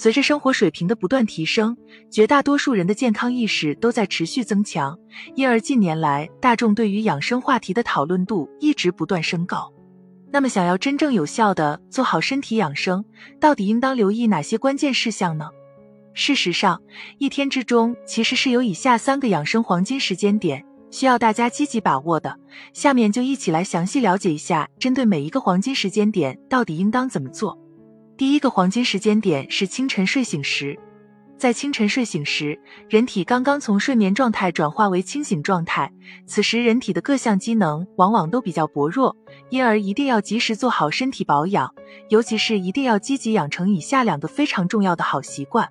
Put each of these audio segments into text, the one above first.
随着生活水平的不断提升，绝大多数人的健康意识都在持续增强，因而近年来大众对于养生话题的讨论度一直不断升高。那么，想要真正有效的做好身体养生，到底应当留意哪些关键事项呢？事实上，一天之中其实是有以下三个养生黄金时间点，需要大家积极把握的。下面就一起来详细了解一下，针对每一个黄金时间点，到底应当怎么做。第一个黄金时间点是清晨睡醒时，在清晨睡醒时，人体刚刚从睡眠状态转化为清醒状态，此时人体的各项机能往往都比较薄弱，因而一定要及时做好身体保养，尤其是一定要积极养成以下两个非常重要的好习惯：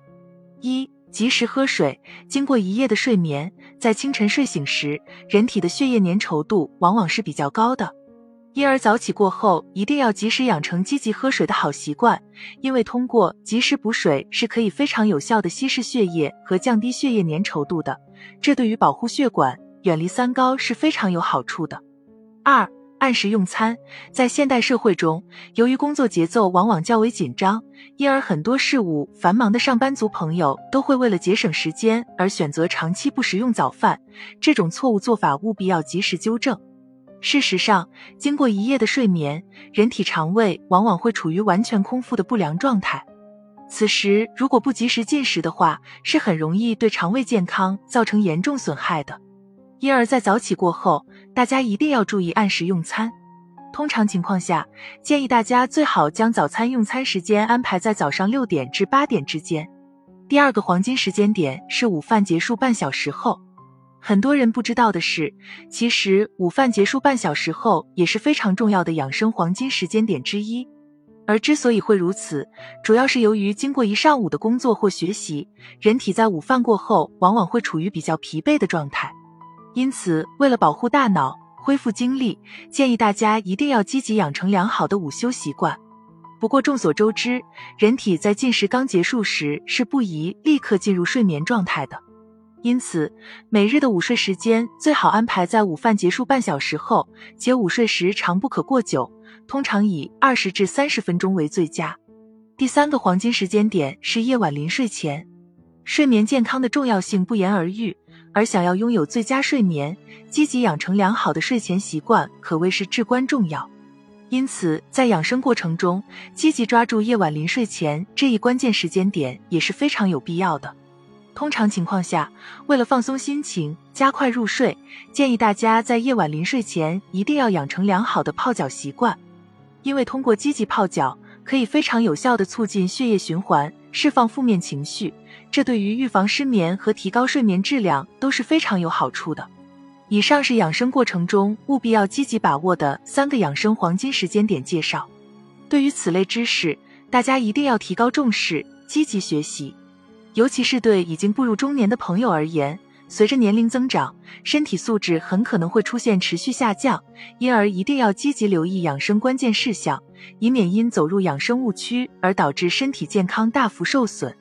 一、及时喝水。经过一夜的睡眠，在清晨睡醒时，人体的血液粘稠度往往是比较高的。因而早起过后，一定要及时养成积极喝水的好习惯，因为通过及时补水是可以非常有效的稀释血液和降低血液粘稠度的，这对于保护血管、远离三高是非常有好处的。二、按时用餐。在现代社会中，由于工作节奏往往较为紧张，因而很多事务繁忙的上班族朋友都会为了节省时间而选择长期不食用早饭，这种错误做法务必要及时纠正。事实上，经过一夜的睡眠，人体肠胃往往会处于完全空腹的不良状态。此时如果不及时进食的话，是很容易对肠胃健康造成严重损害的。因而，在早起过后，大家一定要注意按时用餐。通常情况下，建议大家最好将早餐用餐时间安排在早上六点至八点之间。第二个黄金时间点是午饭结束半小时后。很多人不知道的是，其实午饭结束半小时后也是非常重要的养生黄金时间点之一。而之所以会如此，主要是由于经过一上午的工作或学习，人体在午饭过后往往会处于比较疲惫的状态。因此，为了保护大脑、恢复精力，建议大家一定要积极养成良好的午休习惯。不过众所周知，人体在进食刚结束时是不宜立刻进入睡眠状态的。因此，每日的午睡时间最好安排在午饭结束半小时后，且午睡时长不可过久，通常以二十至三十分钟为最佳。第三个黄金时间点是夜晚临睡前，睡眠健康的重要性不言而喻，而想要拥有最佳睡眠，积极养成良好的睡前习惯可谓是至关重要。因此，在养生过程中，积极抓住夜晚临睡前这一关键时间点也是非常有必要的。通常情况下，为了放松心情、加快入睡，建议大家在夜晚临睡前一定要养成良好的泡脚习惯。因为通过积极泡脚，可以非常有效的促进血液循环，释放负面情绪，这对于预防失眠和提高睡眠质量都是非常有好处的。以上是养生过程中务必要积极把握的三个养生黄金时间点介绍。对于此类知识，大家一定要提高重视，积极学习。尤其是对已经步入中年的朋友而言，随着年龄增长，身体素质很可能会出现持续下降，因而一定要积极留意养生关键事项，以免因走入养生误区而导致身体健康大幅受损。